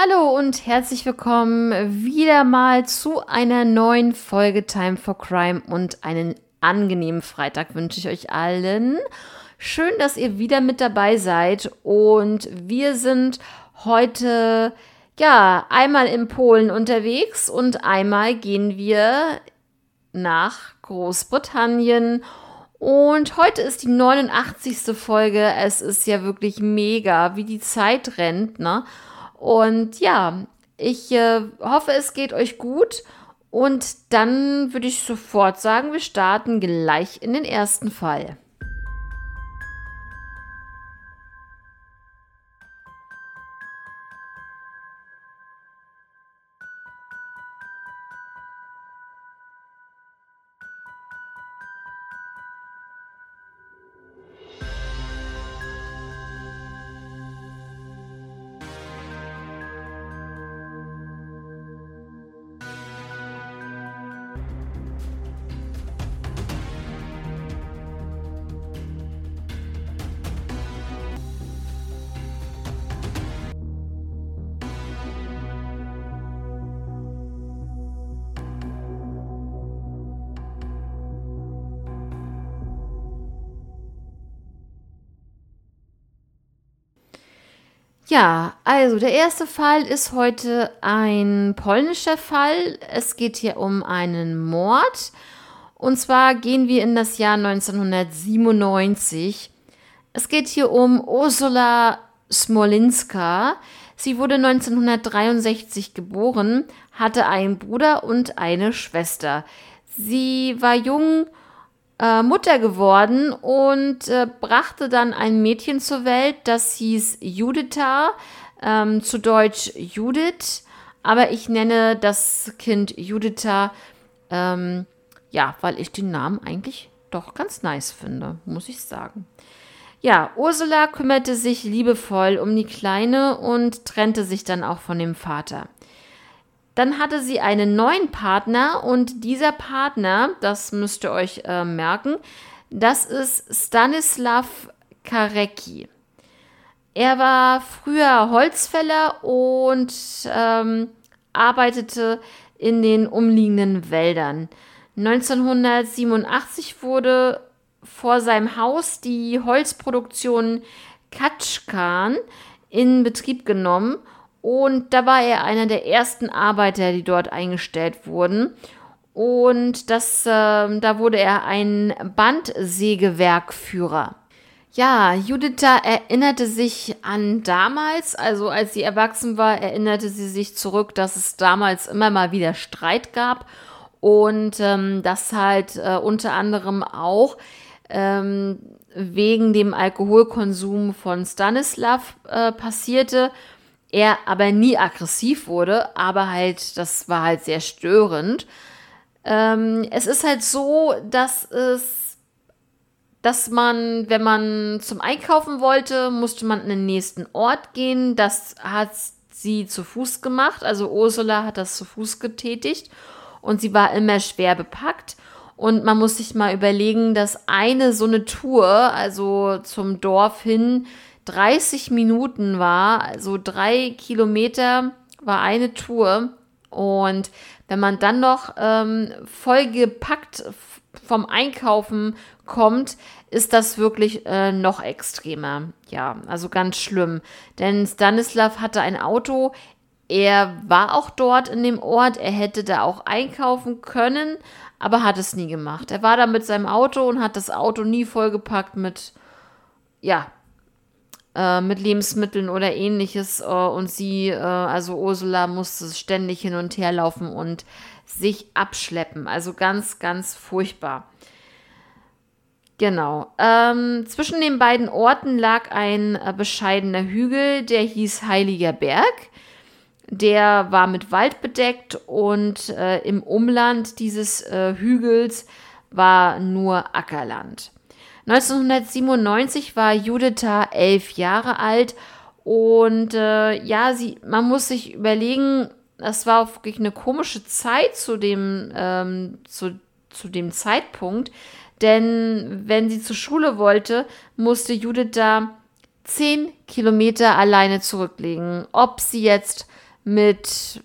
Hallo und herzlich willkommen wieder mal zu einer neuen Folge Time for Crime und einen angenehmen Freitag wünsche ich euch allen. Schön, dass ihr wieder mit dabei seid und wir sind heute ja einmal in Polen unterwegs und einmal gehen wir nach Großbritannien und heute ist die 89. Folge. Es ist ja wirklich mega, wie die Zeit rennt, ne? Und ja, ich äh, hoffe, es geht euch gut. Und dann würde ich sofort sagen, wir starten gleich in den ersten Fall. Ja, also der erste Fall ist heute ein polnischer Fall. Es geht hier um einen Mord. Und zwar gehen wir in das Jahr 1997. Es geht hier um Ursula Smolinska. Sie wurde 1963 geboren, hatte einen Bruder und eine Schwester. Sie war jung äh, Mutter geworden und äh, brachte dann ein Mädchen zur Welt, das hieß Juditha, ähm, zu Deutsch Judith, aber ich nenne das Kind Juditha, ähm, ja, weil ich den Namen eigentlich doch ganz nice finde, muss ich sagen. Ja, Ursula kümmerte sich liebevoll um die Kleine und trennte sich dann auch von dem Vater. Dann hatte sie einen neuen Partner und dieser Partner, das müsst ihr euch äh, merken, das ist Stanislav Karecki. Er war früher Holzfäller und ähm, arbeitete in den umliegenden Wäldern. 1987 wurde vor seinem Haus die Holzproduktion Katschkan in Betrieb genommen und da war er einer der ersten Arbeiter, die dort eingestellt wurden. Und das, äh, da wurde er ein Bandsägewerkführer. Ja, Juditha erinnerte sich an damals, also als sie erwachsen war, erinnerte sie sich zurück, dass es damals immer mal wieder Streit gab und ähm, das halt äh, unter anderem auch ähm, wegen dem Alkoholkonsum von Stanislav äh, passierte er aber nie aggressiv wurde, aber halt, das war halt sehr störend. Ähm, es ist halt so, dass es, dass man, wenn man zum Einkaufen wollte, musste man in den nächsten Ort gehen. Das hat sie zu Fuß gemacht, also Ursula hat das zu Fuß getätigt und sie war immer schwer bepackt. Und man muss sich mal überlegen, dass eine so eine Tour, also zum Dorf hin, 30 Minuten war, also drei Kilometer war eine Tour. Und wenn man dann noch ähm, vollgepackt vom Einkaufen kommt, ist das wirklich äh, noch extremer. Ja, also ganz schlimm. Denn Stanislav hatte ein Auto. Er war auch dort in dem Ort. Er hätte da auch einkaufen können, aber hat es nie gemacht. Er war da mit seinem Auto und hat das Auto nie vollgepackt mit, ja, äh, mit Lebensmitteln oder ähnliches. Äh, und sie, äh, also Ursula, musste ständig hin und her laufen und sich abschleppen. Also ganz, ganz furchtbar. Genau. Ähm, zwischen den beiden Orten lag ein äh, bescheidener Hügel, der hieß Heiliger Berg. Der war mit Wald bedeckt und äh, im Umland dieses äh, Hügels war nur Ackerland. 1997 war Juditha elf Jahre alt und äh, ja, sie, man muss sich überlegen, das war wirklich eine komische Zeit zu dem, ähm, zu, zu dem Zeitpunkt, denn wenn sie zur Schule wollte, musste Judith da zehn Kilometer alleine zurücklegen. Ob sie jetzt mit,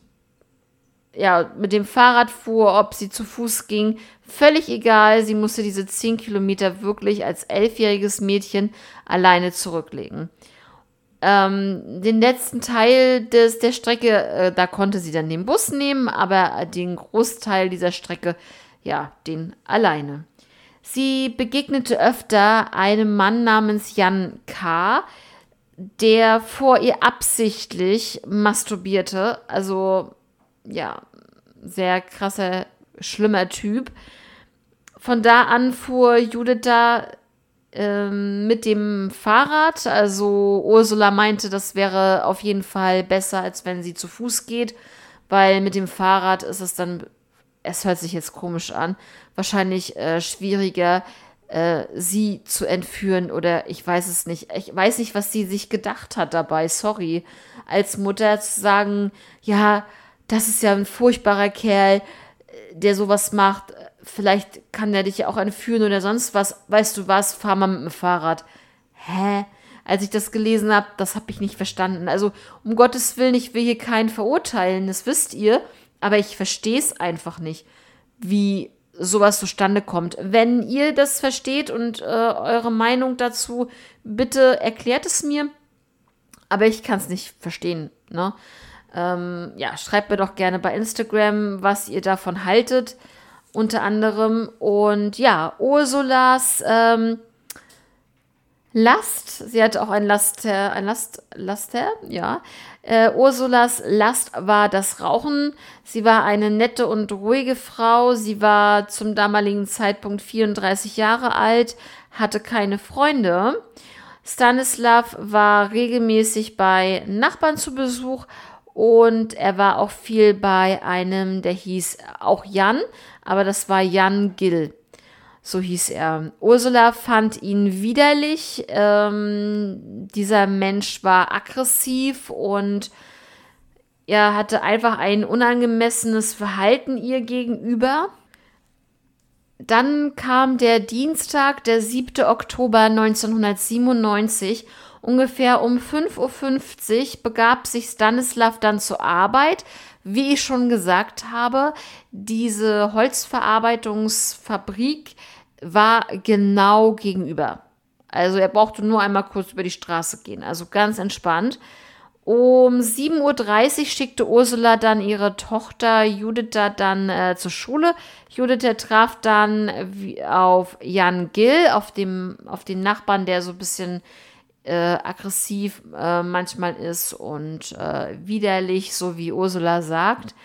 ja, mit dem Fahrrad fuhr, ob sie zu Fuß ging, völlig egal. Sie musste diese zehn Kilometer wirklich als elfjähriges Mädchen alleine zurücklegen. Ähm, den letzten Teil des, der Strecke, äh, da konnte sie dann den Bus nehmen, aber den Großteil dieser Strecke, ja, den alleine. Sie begegnete öfter einem Mann namens Jan K., der vor ihr absichtlich masturbierte. Also, ja, sehr krasser, schlimmer Typ. Von da an fuhr Judith da ähm, mit dem Fahrrad. Also Ursula meinte, das wäre auf jeden Fall besser, als wenn sie zu Fuß geht, weil mit dem Fahrrad ist es dann, es hört sich jetzt komisch an, wahrscheinlich äh, schwieriger, äh, sie zu entführen oder ich weiß es nicht. Ich weiß nicht, was sie sich gedacht hat dabei, sorry. Als Mutter zu sagen, ja, das ist ja ein furchtbarer Kerl, äh, der sowas macht vielleicht kann er dich ja auch entführen oder sonst was. Weißt du was, fahr mal mit dem Fahrrad. Hä? Als ich das gelesen habe, das habe ich nicht verstanden. Also, um Gottes Willen, ich will hier keinen verurteilen, das wisst ihr, aber ich verstehe es einfach nicht, wie sowas zustande kommt. Wenn ihr das versteht und äh, eure Meinung dazu, bitte erklärt es mir. Aber ich kann es nicht verstehen. Ne? Ähm, ja, schreibt mir doch gerne bei Instagram, was ihr davon haltet unter anderem. Und ja, Ursulas ähm, Last, sie hatte auch ein Laster, ein Last, Laster, ja. Äh, Ursulas Last war das Rauchen. Sie war eine nette und ruhige Frau. Sie war zum damaligen Zeitpunkt 34 Jahre alt, hatte keine Freunde. Stanislav war regelmäßig bei Nachbarn zu Besuch und er war auch viel bei einem, der hieß auch Jan, aber das war Jan Gill. So hieß er. Ursula fand ihn widerlich. Ähm, dieser Mensch war aggressiv und er hatte einfach ein unangemessenes Verhalten ihr gegenüber. Dann kam der Dienstag, der 7. Oktober 1997. Ungefähr um 5.50 Uhr begab sich Stanislav dann zur Arbeit, wie ich schon gesagt habe, diese Holzverarbeitungsfabrik war genau gegenüber. Also er brauchte nur einmal kurz über die Straße gehen, also ganz entspannt. Um 7.30 Uhr schickte Ursula dann ihre Tochter Judith dann äh, zur Schule. Judith traf dann auf Jan Gill, auf, dem, auf den Nachbarn, der so ein bisschen äh, aggressiv äh, manchmal ist und äh, widerlich, so wie Ursula sagt.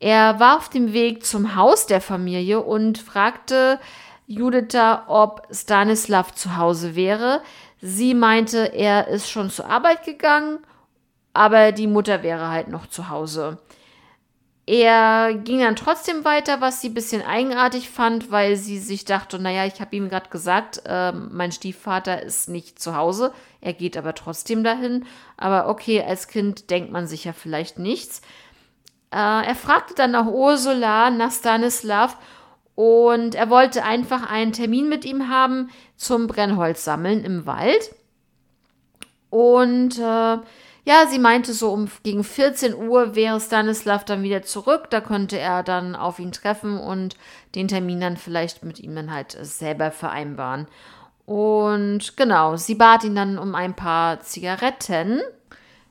Er war auf dem Weg zum Haus der Familie und fragte Juditha, ob Stanislav zu Hause wäre. Sie meinte, er ist schon zur Arbeit gegangen, aber die Mutter wäre halt noch zu Hause. Er ging dann trotzdem weiter, was sie ein bisschen eigenartig fand, weil sie sich dachte, naja, ich habe ihm gerade gesagt, äh, mein Stiefvater ist nicht zu Hause, er geht aber trotzdem dahin. Aber okay, als Kind denkt man sich ja vielleicht nichts. Äh, er fragte dann nach Ursula, nach Stanislav und er wollte einfach einen Termin mit ihm haben zum Brennholz sammeln im Wald. Und äh, ja, sie meinte so um gegen 14 Uhr wäre Stanislav dann wieder zurück. Da könnte er dann auf ihn treffen und den Termin dann vielleicht mit ihm dann halt selber vereinbaren. Und genau, sie bat ihn dann um ein paar Zigaretten.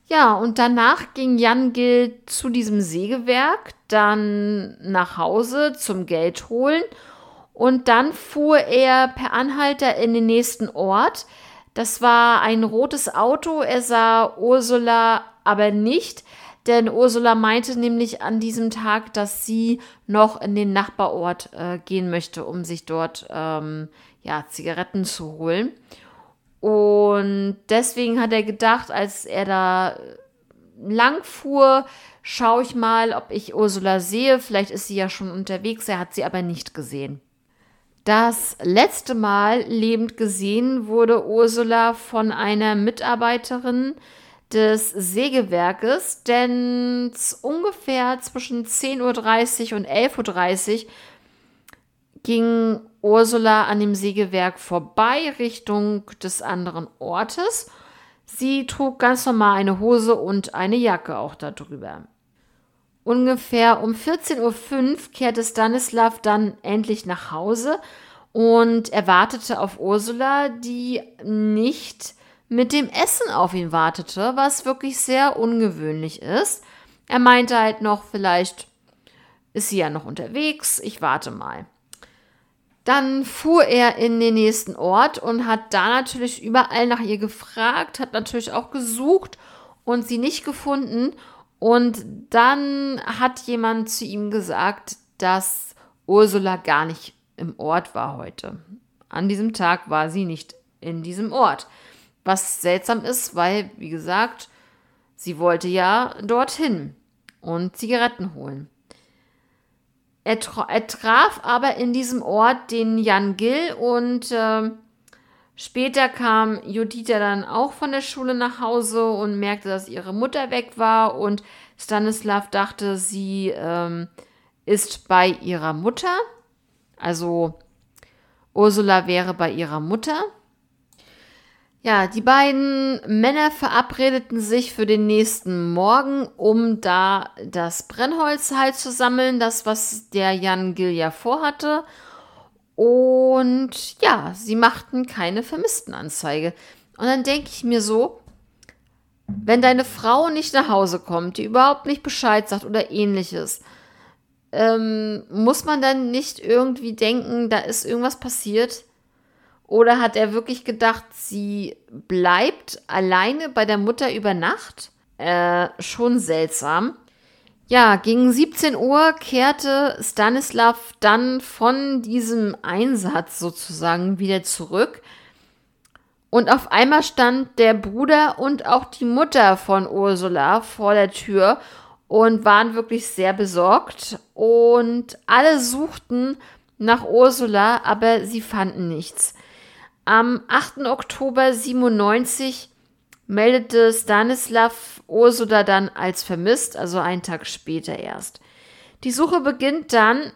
Ja, und danach ging Jan Gil zu diesem Sägewerk, dann nach Hause zum Geld holen und dann fuhr er per Anhalter in den nächsten Ort. Das war ein rotes Auto. Er sah Ursula aber nicht, denn Ursula meinte nämlich an diesem Tag, dass sie noch in den Nachbarort äh, gehen möchte, um sich dort ähm, ja, Zigaretten zu holen. Und deswegen hat er gedacht, als er da lang fuhr, schaue ich mal, ob ich Ursula sehe. Vielleicht ist sie ja schon unterwegs. Er hat sie aber nicht gesehen. Das letzte Mal lebend gesehen wurde Ursula von einer Mitarbeiterin des Sägewerkes, denn ungefähr zwischen 10.30 Uhr und 11.30 Uhr ging Ursula an dem Sägewerk vorbei Richtung des anderen Ortes. Sie trug ganz normal eine Hose und eine Jacke auch darüber. Ungefähr um 14.05 Uhr kehrte Stanislav dann endlich nach Hause und er wartete auf Ursula, die nicht mit dem Essen auf ihn wartete, was wirklich sehr ungewöhnlich ist. Er meinte halt noch, vielleicht ist sie ja noch unterwegs, ich warte mal. Dann fuhr er in den nächsten Ort und hat da natürlich überall nach ihr gefragt, hat natürlich auch gesucht und sie nicht gefunden. Und dann hat jemand zu ihm gesagt, dass Ursula gar nicht im Ort war heute. An diesem Tag war sie nicht in diesem Ort. Was seltsam ist, weil, wie gesagt, sie wollte ja dorthin und Zigaretten holen. Er, er traf aber in diesem Ort den Jan Gill und äh, später kam Judita dann auch von der Schule nach Hause und merkte, dass ihre Mutter weg war und Stanislav dachte, sie ähm, ist bei ihrer Mutter. Also Ursula wäre bei ihrer Mutter. Ja, die beiden Männer verabredeten sich für den nächsten Morgen, um da das Brennholz halt zu sammeln, das, was der Jan Gilja vorhatte. Und ja, sie machten keine Vermisstenanzeige. Und dann denke ich mir so, wenn deine Frau nicht nach Hause kommt, die überhaupt nicht Bescheid sagt oder ähnliches, ähm, muss man dann nicht irgendwie denken, da ist irgendwas passiert? Oder hat er wirklich gedacht, sie bleibt alleine bei der Mutter über Nacht? Äh, schon seltsam. Ja, gegen 17 Uhr kehrte Stanislav dann von diesem Einsatz sozusagen wieder zurück. Und auf einmal stand der Bruder und auch die Mutter von Ursula vor der Tür und waren wirklich sehr besorgt. Und alle suchten nach Ursula, aber sie fanden nichts. Am 8. Oktober 97 meldete Stanislav Ursula dann als vermisst, also einen Tag später erst. Die Suche beginnt dann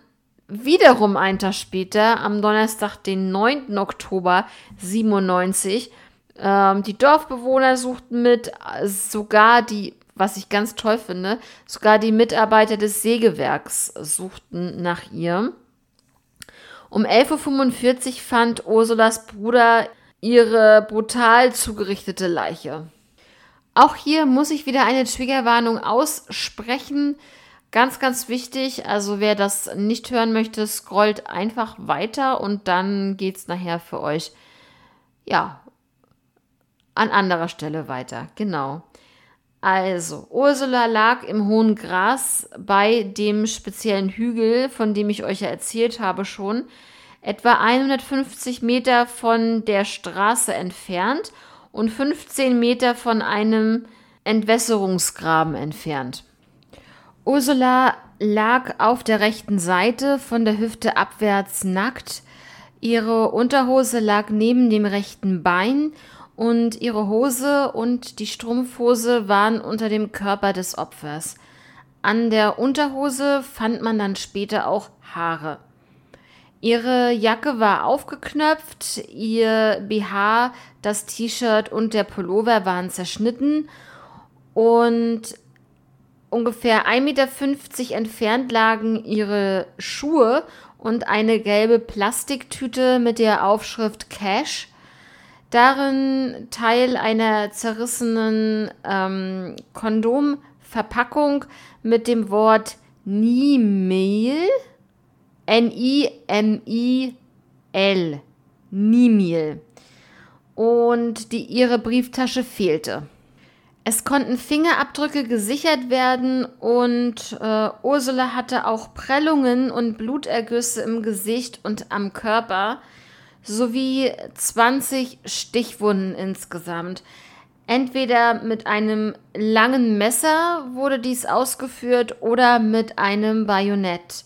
wiederum einen Tag später, am Donnerstag, den 9. Oktober 97. Ähm, die Dorfbewohner suchten mit, sogar die, was ich ganz toll finde, sogar die Mitarbeiter des Sägewerks suchten nach ihr. Um 11.45 Uhr fand Ursulas Bruder ihre brutal zugerichtete Leiche. Auch hier muss ich wieder eine Triggerwarnung aussprechen. Ganz, ganz wichtig. Also wer das nicht hören möchte, scrollt einfach weiter und dann geht es nachher für euch, ja, an anderer Stelle weiter. Genau. Also, Ursula lag im hohen Gras bei dem speziellen Hügel, von dem ich euch ja erzählt habe schon, etwa 150 Meter von der Straße entfernt und 15 Meter von einem Entwässerungsgraben entfernt. Ursula lag auf der rechten Seite von der Hüfte abwärts nackt. Ihre Unterhose lag neben dem rechten Bein und ihre Hose und die Strumpfhose waren unter dem Körper des Opfers. An der Unterhose fand man dann später auch Haare. Ihre Jacke war aufgeknöpft, ihr BH, das T-Shirt und der Pullover waren zerschnitten und ungefähr 1,50 Meter entfernt lagen ihre Schuhe und eine gelbe Plastiktüte mit der Aufschrift Cash. Darin Teil einer zerrissenen ähm, Kondomverpackung mit dem Wort Nimil, N-I-M-I-L, Nimil. Und die, ihre Brieftasche fehlte. Es konnten Fingerabdrücke gesichert werden und äh, Ursula hatte auch Prellungen und Blutergüsse im Gesicht und am Körper sowie 20 Stichwunden insgesamt. Entweder mit einem langen Messer wurde dies ausgeführt oder mit einem Bajonett.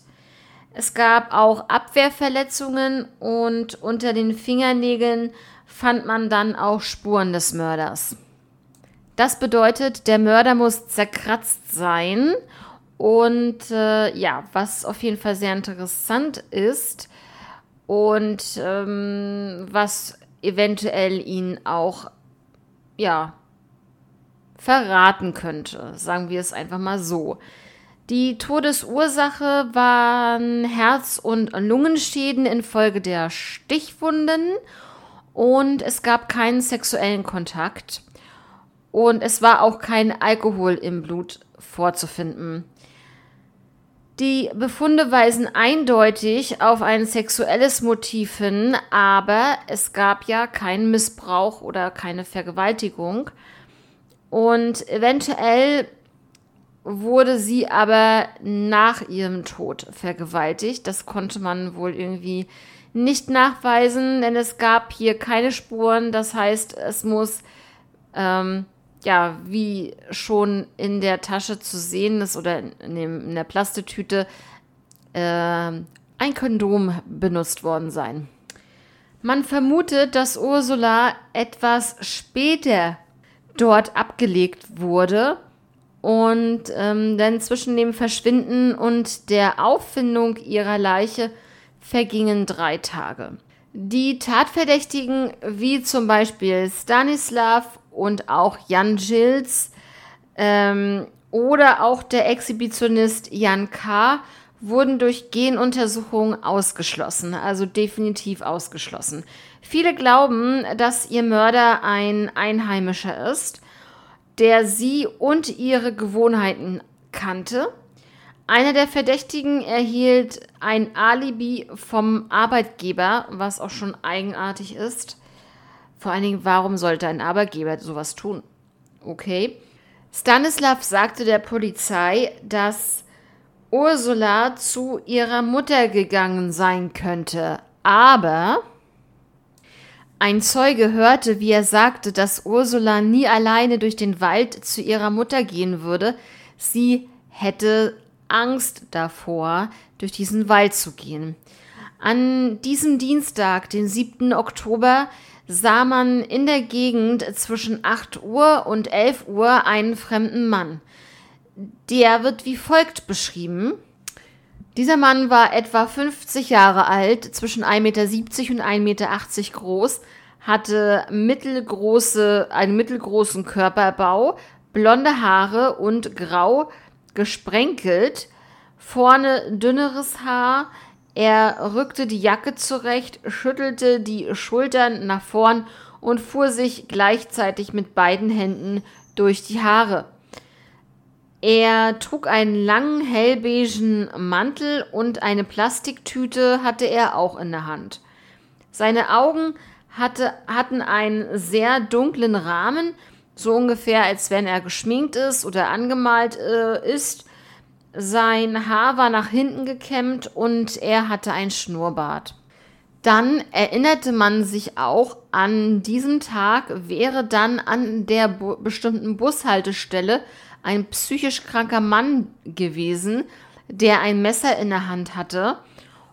Es gab auch Abwehrverletzungen und unter den Fingernägeln fand man dann auch Spuren des Mörders. Das bedeutet, der Mörder muss zerkratzt sein. Und äh, ja, was auf jeden Fall sehr interessant ist, und ähm, was eventuell ihn auch ja verraten könnte. Sagen wir es einfach mal so. Die Todesursache waren Herz- und Lungenschäden infolge der Stichwunden und es gab keinen sexuellen Kontakt und es war auch kein Alkohol im Blut vorzufinden. Die Befunde weisen eindeutig auf ein sexuelles Motiv hin, aber es gab ja keinen Missbrauch oder keine Vergewaltigung. Und eventuell wurde sie aber nach ihrem Tod vergewaltigt. Das konnte man wohl irgendwie nicht nachweisen, denn es gab hier keine Spuren. Das heißt, es muss ähm, ja, wie schon in der Tasche zu sehen ist oder in, dem, in der Plastetüte, äh, ein Kondom benutzt worden sein. Man vermutet, dass Ursula etwas später dort abgelegt wurde und ähm, denn zwischen dem Verschwinden und der Auffindung ihrer Leiche vergingen drei Tage. Die Tatverdächtigen, wie zum Beispiel Stanislav und auch Jan Gilles ähm, oder auch der Exhibitionist Jan K. wurden durch Genuntersuchungen ausgeschlossen, also definitiv ausgeschlossen. Viele glauben, dass ihr Mörder ein Einheimischer ist, der sie und ihre Gewohnheiten kannte. Einer der Verdächtigen erhielt ein Alibi vom Arbeitgeber, was auch schon eigenartig ist. Vor allen Dingen, warum sollte ein Arbeitgeber sowas tun? Okay. Stanislav sagte der Polizei, dass Ursula zu ihrer Mutter gegangen sein könnte. Aber ein Zeuge hörte, wie er sagte, dass Ursula nie alleine durch den Wald zu ihrer Mutter gehen würde. Sie hätte Angst davor, durch diesen Wald zu gehen. An diesem Dienstag, den 7. Oktober, sah man in der Gegend zwischen 8 Uhr und 11 Uhr einen fremden Mann. Der wird wie folgt beschrieben. Dieser Mann war etwa 50 Jahre alt, zwischen 1,70 Meter und 1,80 Meter groß, hatte mittelgroße, einen mittelgroßen Körperbau, blonde Haare und grau gesprenkelt, vorne dünneres Haar, er rückte die Jacke zurecht, schüttelte die Schultern nach vorn und fuhr sich gleichzeitig mit beiden Händen durch die Haare. Er trug einen langen hellbeigen Mantel und eine Plastiktüte hatte er auch in der Hand. Seine Augen hatte, hatten einen sehr dunklen Rahmen, so ungefähr als wenn er geschminkt ist oder angemalt äh, ist. Sein Haar war nach hinten gekämmt und er hatte ein Schnurrbart. Dann erinnerte man sich auch, an diesem Tag wäre dann an der bestimmten Bushaltestelle ein psychisch kranker Mann gewesen, der ein Messer in der Hand hatte.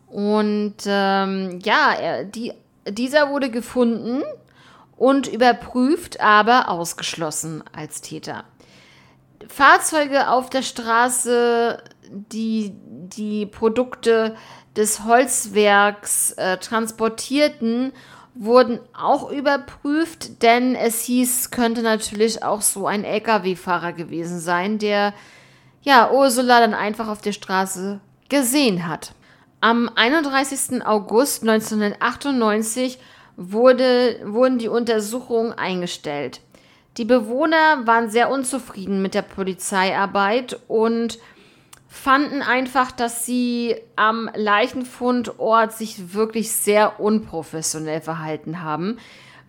Und ähm, ja, er, die, dieser wurde gefunden und überprüft, aber ausgeschlossen als Täter. Fahrzeuge auf der Straße, die die Produkte des Holzwerks äh, transportierten, wurden auch überprüft, denn es hieß, könnte natürlich auch so ein Lkw-Fahrer gewesen sein, der ja Ursula dann einfach auf der Straße gesehen hat. Am 31. August 1998 wurde, wurden die Untersuchungen eingestellt. Die Bewohner waren sehr unzufrieden mit der Polizeiarbeit und fanden einfach, dass sie am Leichenfundort sich wirklich sehr unprofessionell verhalten haben.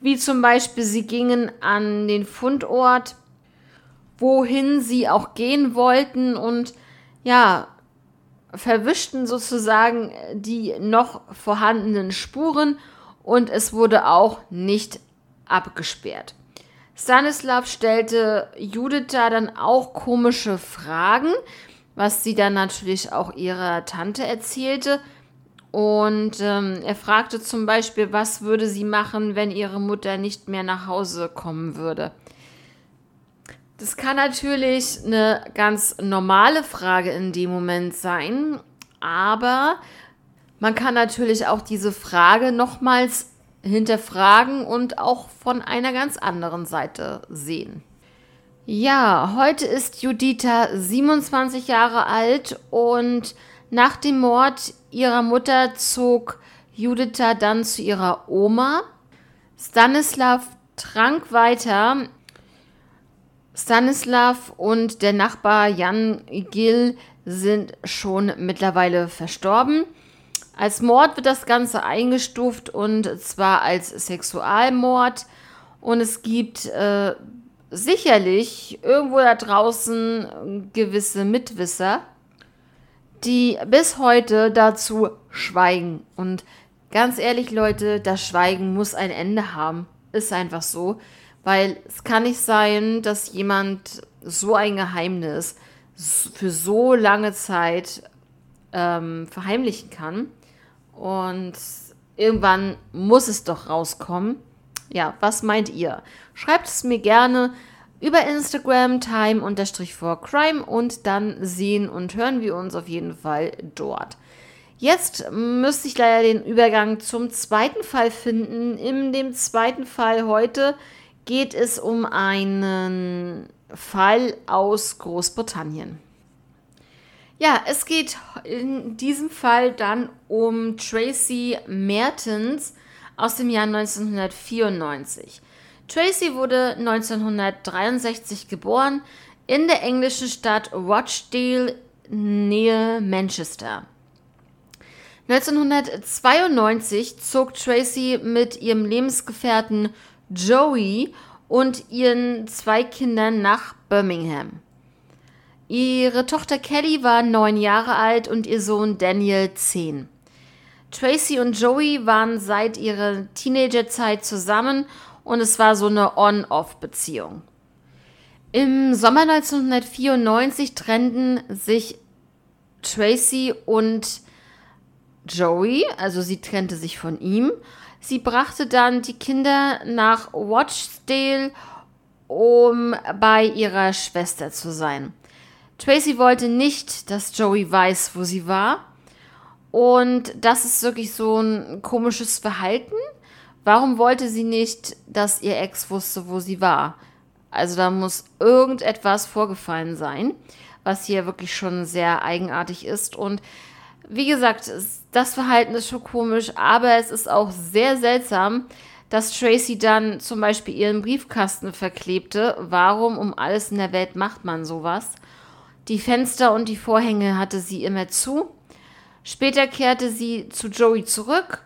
Wie zum Beispiel, sie gingen an den Fundort, wohin sie auch gehen wollten und ja, verwischten sozusagen die noch vorhandenen Spuren und es wurde auch nicht abgesperrt. Stanislav stellte Juditha dann auch komische Fragen, was sie dann natürlich auch ihrer Tante erzählte. Und ähm, er fragte zum Beispiel, was würde sie machen, wenn ihre Mutter nicht mehr nach Hause kommen würde. Das kann natürlich eine ganz normale Frage in dem Moment sein, aber man kann natürlich auch diese Frage nochmals hinterfragen und auch von einer ganz anderen Seite sehen. Ja, heute ist Juditha 27 Jahre alt und nach dem Mord ihrer Mutter zog Juditha dann zu ihrer Oma. Stanislav trank weiter. Stanislav und der Nachbar Jan Gil sind schon mittlerweile verstorben. Als Mord wird das Ganze eingestuft und zwar als Sexualmord. Und es gibt äh, sicherlich irgendwo da draußen gewisse Mitwisser, die bis heute dazu schweigen. Und ganz ehrlich, Leute, das Schweigen muss ein Ende haben. Ist einfach so. Weil es kann nicht sein, dass jemand so ein Geheimnis für so lange Zeit ähm, verheimlichen kann. Und irgendwann muss es doch rauskommen. Ja, was meint ihr? Schreibt es mir gerne über Instagram time-for-crime und dann sehen und hören wir uns auf jeden Fall dort. Jetzt müsste ich leider den Übergang zum zweiten Fall finden. In dem zweiten Fall heute geht es um einen Fall aus Großbritannien. Ja, es geht in diesem Fall dann um Tracy Mertens aus dem Jahr 1994. Tracy wurde 1963 geboren in der englischen Stadt Rochdale nähe Manchester. 1992 zog Tracy mit ihrem Lebensgefährten Joey und ihren zwei Kindern nach Birmingham. Ihre Tochter Kelly war neun Jahre alt und ihr Sohn Daniel zehn. Tracy und Joey waren seit ihrer Teenagerzeit zusammen und es war so eine On-Off-Beziehung. Im Sommer 1994 trennten sich Tracy und Joey, also sie trennte sich von ihm. Sie brachte dann die Kinder nach Watchdale, um bei ihrer Schwester zu sein. Tracy wollte nicht, dass Joey weiß, wo sie war. Und das ist wirklich so ein komisches Verhalten. Warum wollte sie nicht, dass ihr Ex wusste, wo sie war? Also da muss irgendetwas vorgefallen sein, was hier wirklich schon sehr eigenartig ist. Und wie gesagt, das Verhalten ist schon komisch, aber es ist auch sehr seltsam, dass Tracy dann zum Beispiel ihren Briefkasten verklebte. Warum um alles in der Welt macht man sowas? Die Fenster und die Vorhänge hatte sie immer zu. Später kehrte sie zu Joey zurück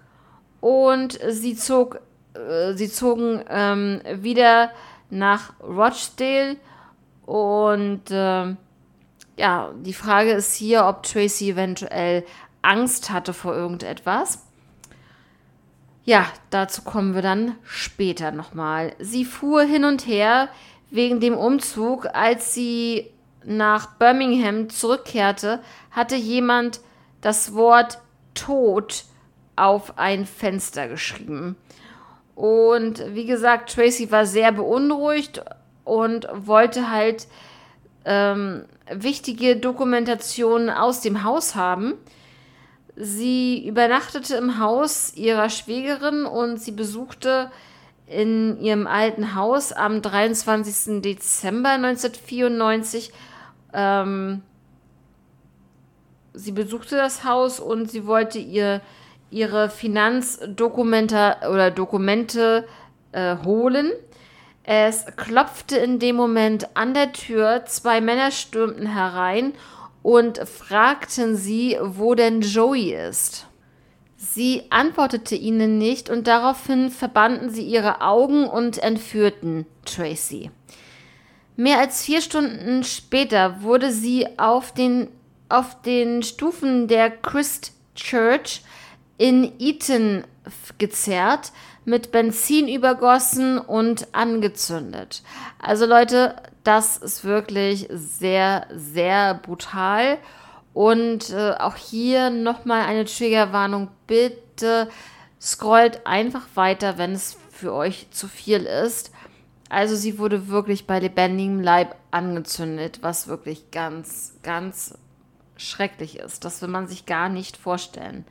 und sie zog, äh, sie zogen ähm, wieder nach Rochdale und äh, ja, die Frage ist hier, ob Tracy eventuell Angst hatte vor irgendetwas. Ja, dazu kommen wir dann später nochmal. Sie fuhr hin und her wegen dem Umzug. Als sie nach Birmingham zurückkehrte, hatte jemand das Wort Tod auf ein Fenster geschrieben. Und wie gesagt, Tracy war sehr beunruhigt und wollte halt ähm, wichtige Dokumentationen aus dem Haus haben. Sie übernachtete im Haus ihrer Schwägerin und sie besuchte in ihrem alten Haus am 23. Dezember 1994 ähm, sie besuchte das Haus und sie wollte ihr ihre Finanzdokumente oder Dokumente äh, holen. Es klopfte in dem Moment an der Tür, zwei Männer stürmten herein und fragten sie, wo denn Joey ist. Sie antwortete ihnen nicht und daraufhin verbanden sie ihre Augen und entführten Tracy. Mehr als vier Stunden später wurde sie auf den, auf den Stufen der Christ Church in Eton gezerrt, mit Benzin übergossen und angezündet. Also Leute, das ist wirklich sehr, sehr brutal. Und äh, auch hier nochmal eine Triggerwarnung. Bitte scrollt einfach weiter, wenn es für euch zu viel ist. Also sie wurde wirklich bei lebendigem Leib angezündet, was wirklich ganz, ganz schrecklich ist. Das will man sich gar nicht vorstellen.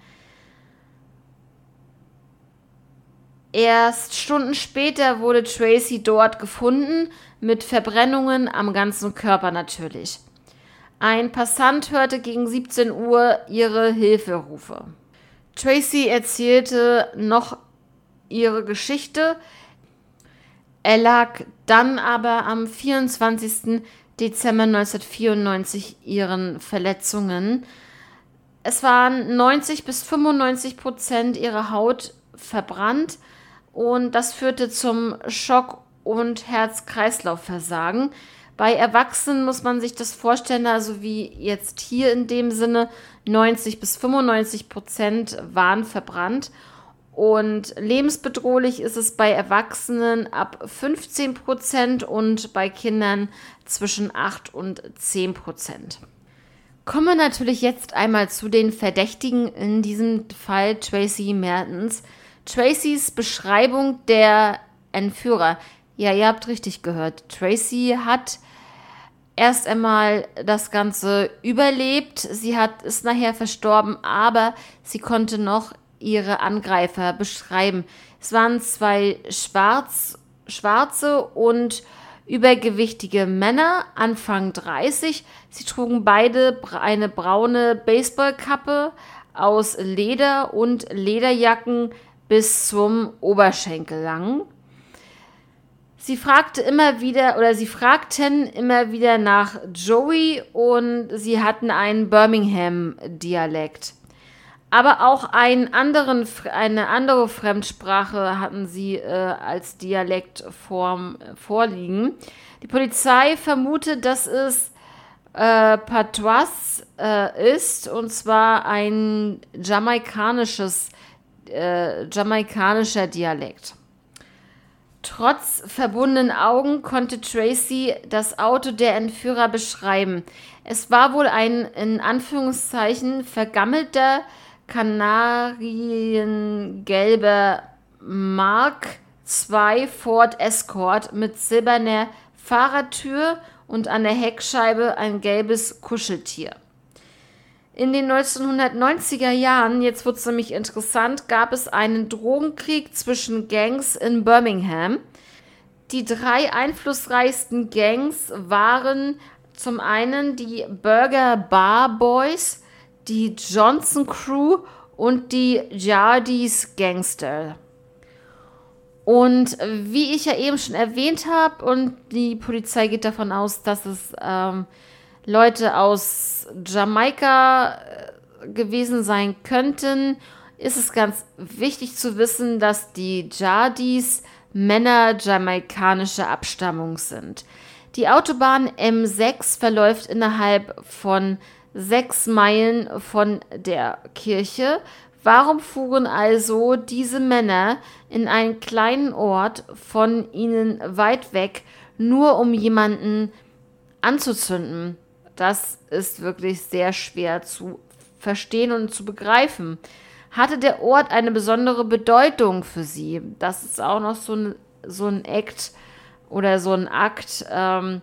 Erst Stunden später wurde Tracy dort gefunden, mit Verbrennungen am ganzen Körper natürlich. Ein Passant hörte gegen 17 Uhr ihre Hilferufe. Tracy erzählte noch ihre Geschichte. Er lag dann aber am 24. Dezember 1994 ihren Verletzungen. Es waren 90 bis 95 Prozent ihrer Haut verbrannt und das führte zum Schock- und Herz-Kreislauf-Versagen. Bei Erwachsenen muss man sich das vorstellen, also wie jetzt hier in dem Sinne, 90 bis 95 Prozent waren verbrannt. Und lebensbedrohlich ist es bei Erwachsenen ab 15 Prozent und bei Kindern zwischen 8 und 10 Prozent. Kommen wir natürlich jetzt einmal zu den Verdächtigen, in diesem Fall Tracy Mertens. Tracys Beschreibung der Entführer. Ja, ihr habt richtig gehört. Tracy hat erst einmal das Ganze überlebt. Sie hat ist nachher verstorben, aber sie konnte noch ihre Angreifer beschreiben. Es waren zwei schwarz, schwarze und übergewichtige Männer, Anfang 30. Sie trugen beide eine braune Baseballkappe aus Leder und Lederjacken bis zum Oberschenkel lang. Sie fragte immer wieder oder sie fragten immer wieder nach Joey und sie hatten einen Birmingham-Dialekt. Aber auch einen anderen, eine andere Fremdsprache hatten sie äh, als Dialektform vorliegen. Die Polizei vermutet, dass es äh, Patois äh, ist, und zwar ein jamaikanisches, äh, jamaikanischer Dialekt. Trotz verbundenen Augen konnte Tracy das Auto der Entführer beschreiben. Es war wohl ein in Anführungszeichen vergammelter kanariengelber Mark II Ford Escort mit silberner Fahrertür und an der Heckscheibe ein gelbes Kuscheltier. In den 1990er Jahren, jetzt wird es nämlich interessant, gab es einen Drogenkrieg zwischen Gangs in Birmingham. Die drei einflussreichsten Gangs waren zum einen die Burger Bar Boys, die Johnson Crew und die Jardis Gangster. Und wie ich ja eben schon erwähnt habe, und die Polizei geht davon aus, dass es ähm, Leute aus Jamaika äh, gewesen sein könnten, ist es ganz wichtig zu wissen, dass die Jadis Männer jamaikanischer Abstammung sind. Die Autobahn M6 verläuft innerhalb von sechs Meilen von der Kirche. Warum fuhren also diese Männer in einen kleinen Ort von ihnen weit weg, nur um jemanden anzuzünden? Das ist wirklich sehr schwer zu verstehen und zu begreifen. Hatte der Ort eine besondere Bedeutung für sie? Das ist auch noch so ein, so ein Act oder so ein Akt, ähm,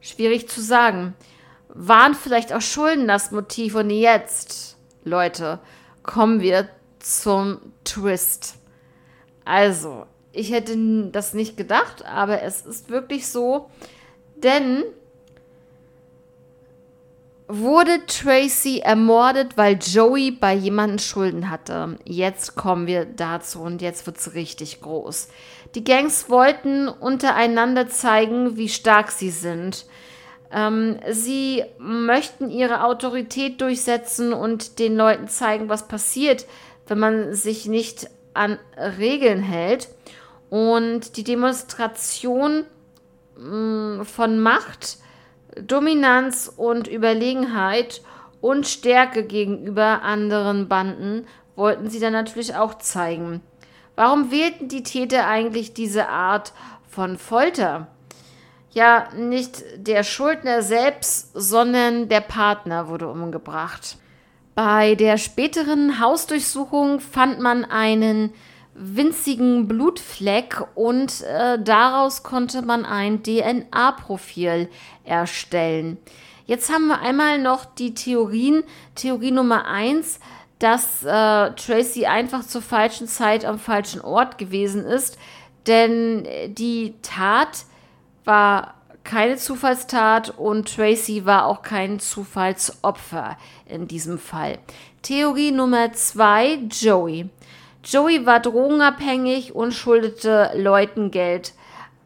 schwierig zu sagen. Waren vielleicht auch Schulden das Motiv? Und jetzt, Leute, kommen wir zum Twist. Also, ich hätte das nicht gedacht, aber es ist wirklich so, denn wurde Tracy ermordet, weil Joey bei jemandem Schulden hatte. Jetzt kommen wir dazu und jetzt wird es richtig groß. Die Gangs wollten untereinander zeigen, wie stark sie sind. Ähm, sie möchten ihre Autorität durchsetzen und den Leuten zeigen, was passiert, wenn man sich nicht an Regeln hält. Und die Demonstration mh, mm, von Macht Dominanz und Überlegenheit und Stärke gegenüber anderen Banden wollten sie dann natürlich auch zeigen. Warum wählten die Täter eigentlich diese Art von Folter? Ja, nicht der Schuldner selbst, sondern der Partner wurde umgebracht. Bei der späteren Hausdurchsuchung fand man einen winzigen Blutfleck und äh, daraus konnte man ein DNA-Profil erstellen. Jetzt haben wir einmal noch die Theorien. Theorie Nummer eins, dass äh, Tracy einfach zur falschen Zeit am falschen Ort gewesen ist, denn die Tat war keine Zufallstat und Tracy war auch kein Zufallsopfer in diesem Fall. Theorie Nummer zwei, Joey. Joey war drogenabhängig und schuldete Leuten Geld.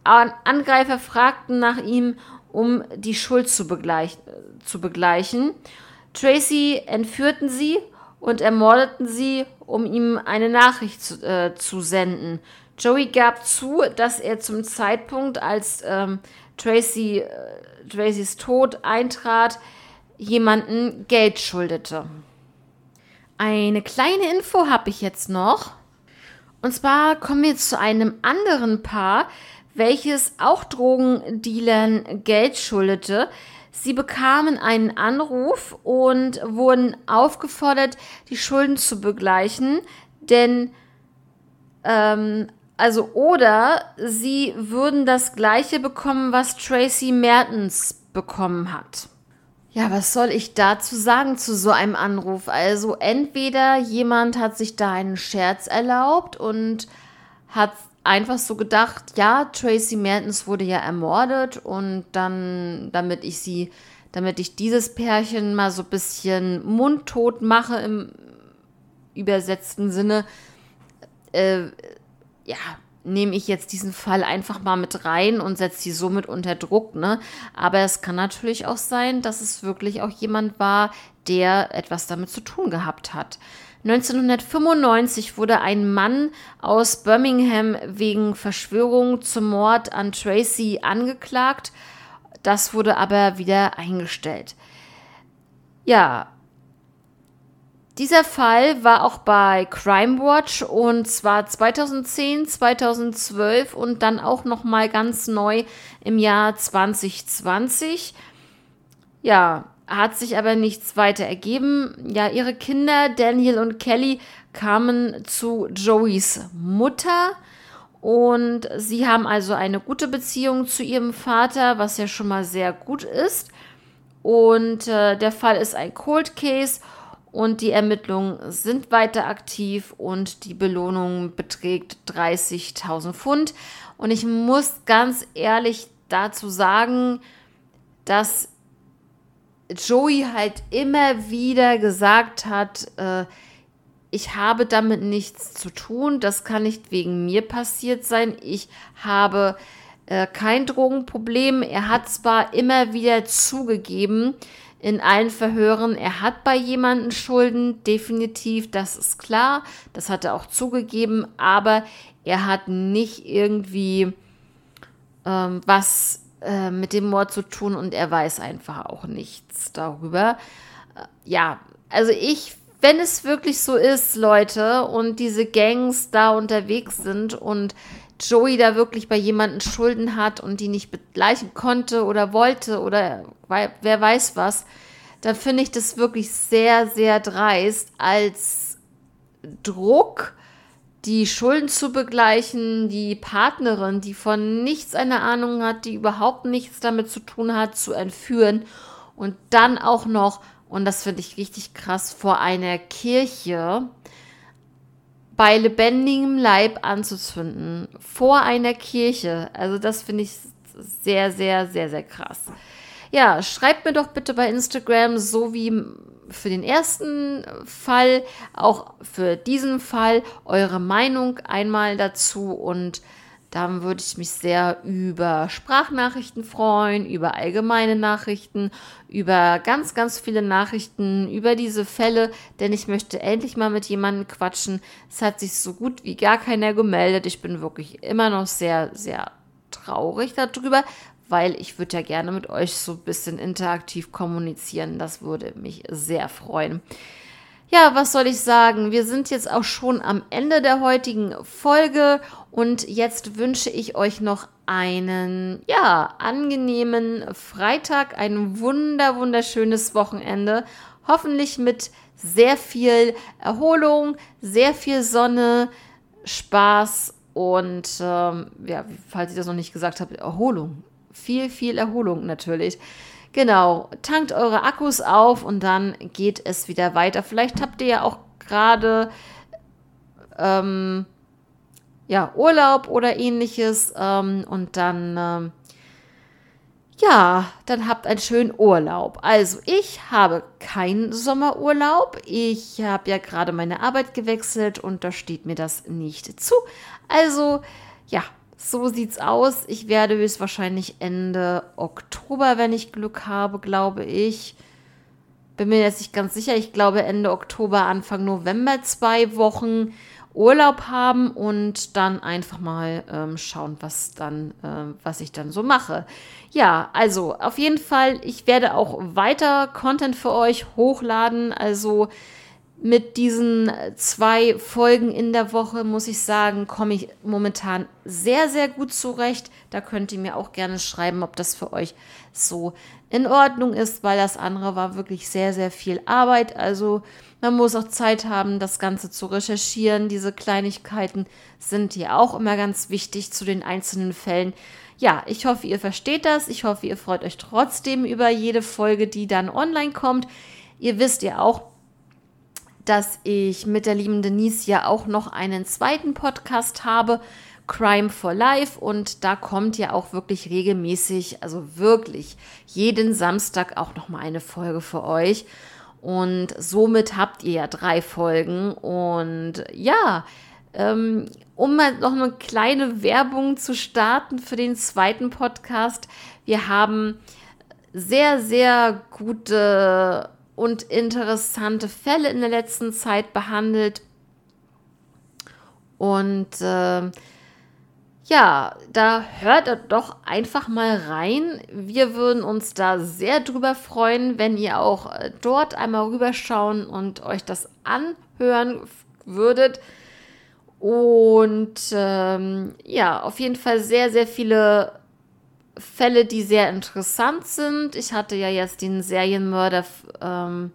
Angreifer fragten nach ihm, um die Schuld zu, begleich zu begleichen. Tracy entführten sie und ermordeten sie, um ihm eine Nachricht zu, äh, zu senden. Joey gab zu, dass er zum Zeitpunkt, als ähm, Tracy, äh, Tracys Tod eintrat, jemanden Geld schuldete. Eine kleine Info habe ich jetzt noch. Und zwar kommen wir zu einem anderen Paar, welches auch Drogendealern Geld schuldete. Sie bekamen einen Anruf und wurden aufgefordert, die Schulden zu begleichen, denn ähm, also oder sie würden das gleiche bekommen, was Tracy Mertens bekommen hat. Ja, was soll ich dazu sagen zu so einem Anruf? Also entweder jemand hat sich da einen Scherz erlaubt und hat einfach so gedacht, ja, Tracy Mertens wurde ja ermordet und dann, damit ich sie, damit ich dieses Pärchen mal so ein bisschen mundtot mache im übersetzten Sinne, äh, ja, nehme ich jetzt diesen Fall einfach mal mit rein und setze sie somit unter Druck. Ne? Aber es kann natürlich auch sein, dass es wirklich auch jemand war, der etwas damit zu tun gehabt hat. 1995 wurde ein Mann aus Birmingham wegen Verschwörung zum Mord an Tracy angeklagt. Das wurde aber wieder eingestellt. Ja, dieser Fall war auch bei Crime Watch und zwar 2010, 2012 und dann auch noch mal ganz neu im Jahr 2020. Ja, hat sich aber nichts weiter ergeben. Ja, ihre Kinder Daniel und Kelly kamen zu Joeys Mutter und sie haben also eine gute Beziehung zu ihrem Vater, was ja schon mal sehr gut ist. Und äh, der Fall ist ein Cold Case und die Ermittlungen sind weiter aktiv und die Belohnung beträgt 30.000 Pfund. Und ich muss ganz ehrlich dazu sagen, dass Joey halt immer wieder gesagt hat, äh, ich habe damit nichts zu tun, das kann nicht wegen mir passiert sein, ich habe äh, kein Drogenproblem. Er hat zwar immer wieder zugegeben, in allen Verhören, er hat bei jemandem Schulden, definitiv, das ist klar, das hat er auch zugegeben, aber er hat nicht irgendwie ähm, was äh, mit dem Mord zu tun und er weiß einfach auch nichts darüber. Äh, ja, also ich, wenn es wirklich so ist, Leute, und diese Gangs da unterwegs sind und Joey da wirklich bei jemandem Schulden hat und die nicht begleichen konnte oder wollte oder wer weiß was, dann finde ich das wirklich sehr, sehr dreist als Druck, die Schulden zu begleichen, die Partnerin, die von nichts eine Ahnung hat, die überhaupt nichts damit zu tun hat, zu entführen und dann auch noch, und das finde ich richtig krass, vor einer Kirche bei lebendigem Leib anzuzünden. Vor einer Kirche. Also das finde ich sehr, sehr, sehr, sehr krass. Ja, schreibt mir doch bitte bei Instagram, so wie für den ersten Fall, auch für diesen Fall, eure Meinung einmal dazu und dann würde ich mich sehr über Sprachnachrichten freuen, über allgemeine Nachrichten, über ganz, ganz viele Nachrichten, über diese Fälle, denn ich möchte endlich mal mit jemandem quatschen. Es hat sich so gut wie gar keiner gemeldet. Ich bin wirklich immer noch sehr, sehr traurig darüber, weil ich würde ja gerne mit euch so ein bisschen interaktiv kommunizieren. Das würde mich sehr freuen. Ja, was soll ich sagen? Wir sind jetzt auch schon am Ende der heutigen Folge und jetzt wünsche ich euch noch einen, ja, angenehmen Freitag, ein wunder, wunderschönes Wochenende. Hoffentlich mit sehr viel Erholung, sehr viel Sonne, Spaß und, ähm, ja, falls ich das noch nicht gesagt habe, Erholung. Viel, viel Erholung natürlich. Genau, tankt eure Akkus auf und dann geht es wieder weiter. Vielleicht habt ihr ja auch gerade ähm, ja, Urlaub oder ähnliches ähm, und dann ähm, ja, dann habt einen schönen Urlaub. Also ich habe keinen Sommerurlaub. Ich habe ja gerade meine Arbeit gewechselt und da steht mir das nicht zu. Also ja, so sieht's aus. Ich werde höchstwahrscheinlich Ende Oktober, wenn ich Glück habe, glaube ich. Bin mir jetzt nicht ganz sicher. Ich glaube Ende Oktober, Anfang November zwei Wochen Urlaub haben und dann einfach mal ähm, schauen, was dann, äh, was ich dann so mache. Ja, also auf jeden Fall, ich werde auch weiter Content für euch hochladen. Also mit diesen zwei Folgen in der Woche, muss ich sagen, komme ich momentan sehr, sehr gut zurecht. Da könnt ihr mir auch gerne schreiben, ob das für euch so in Ordnung ist, weil das andere war wirklich sehr, sehr viel Arbeit. Also man muss auch Zeit haben, das Ganze zu recherchieren. Diese Kleinigkeiten sind hier auch immer ganz wichtig zu den einzelnen Fällen. Ja, ich hoffe, ihr versteht das. Ich hoffe, ihr freut euch trotzdem über jede Folge, die dann online kommt. Ihr wisst ja auch, dass ich mit der lieben Denise ja auch noch einen zweiten Podcast habe, Crime for Life. Und da kommt ja auch wirklich regelmäßig, also wirklich jeden Samstag auch noch mal eine Folge für euch. Und somit habt ihr ja drei Folgen. Und ja, ähm, um mal noch eine kleine Werbung zu starten für den zweiten Podcast. Wir haben sehr, sehr gute und interessante Fälle in der letzten Zeit behandelt. Und äh, ja, da hört doch einfach mal rein. Wir würden uns da sehr drüber freuen, wenn ihr auch äh, dort einmal rüberschauen und euch das anhören würdet. Und ähm, ja, auf jeden Fall sehr, sehr viele Fälle, die sehr interessant sind. Ich hatte ja jetzt den Serienmörder ähm,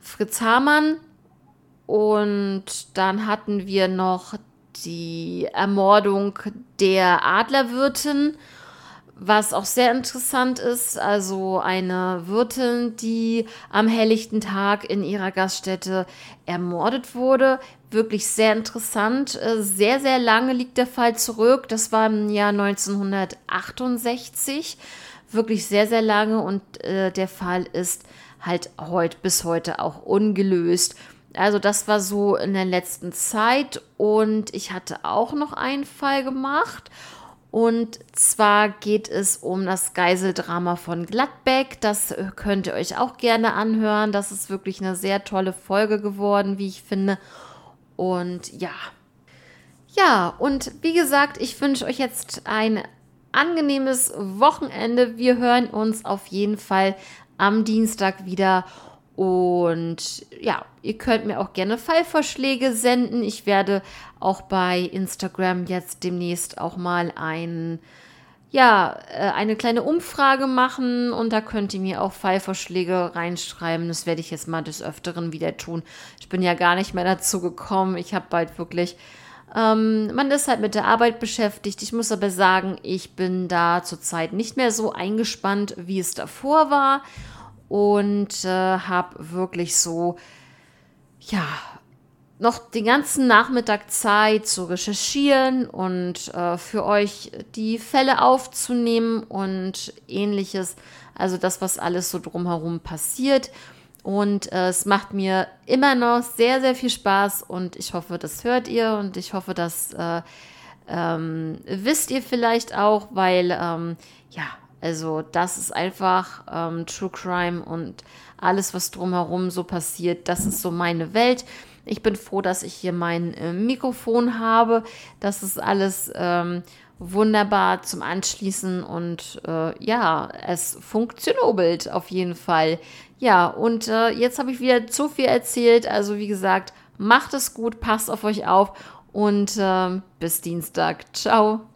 Fritz Hamann und dann hatten wir noch die Ermordung der Adlerwirtin, was auch sehr interessant ist. Also eine Wirtin, die am helllichten Tag in ihrer Gaststätte ermordet wurde wirklich sehr interessant. Äh, sehr, sehr lange liegt der Fall zurück. Das war im Jahr 1968. Wirklich sehr, sehr lange und äh, der Fall ist halt heute bis heute auch ungelöst. Also das war so in der letzten Zeit und ich hatte auch noch einen Fall gemacht und zwar geht es um das Geiseldrama von Gladbeck. Das könnt ihr euch auch gerne anhören. Das ist wirklich eine sehr tolle Folge geworden, wie ich finde. Und ja. Ja, und wie gesagt, ich wünsche euch jetzt ein angenehmes Wochenende. Wir hören uns auf jeden Fall am Dienstag wieder. Und ja, ihr könnt mir auch gerne Fallvorschläge senden. Ich werde auch bei Instagram jetzt demnächst auch mal ein ja, äh, eine kleine Umfrage machen und da könnt ihr mir auch Fallvorschläge reinschreiben. Das werde ich jetzt mal des Öfteren wieder tun. Ich bin ja gar nicht mehr dazu gekommen. Ich habe bald wirklich, ähm, man ist halt mit der Arbeit beschäftigt. Ich muss aber sagen, ich bin da zurzeit nicht mehr so eingespannt, wie es davor war und äh, habe wirklich so, ja, noch den ganzen Nachmittag Zeit zu recherchieren und äh, für euch die Fälle aufzunehmen und ähnliches. Also das, was alles so drumherum passiert. Und äh, es macht mir immer noch sehr, sehr viel Spaß und ich hoffe, das hört ihr und ich hoffe, das äh, ähm, wisst ihr vielleicht auch, weil ähm, ja, also das ist einfach ähm, True Crime und alles, was drumherum so passiert, das ist so meine Welt. Ich bin froh, dass ich hier mein äh, Mikrofon habe. Das ist alles ähm, wunderbar zum Anschließen und äh, ja, es funktioniert auf jeden Fall. Ja, und äh, jetzt habe ich wieder zu viel erzählt. Also wie gesagt, macht es gut, passt auf euch auf und ähm, bis Dienstag. Ciao.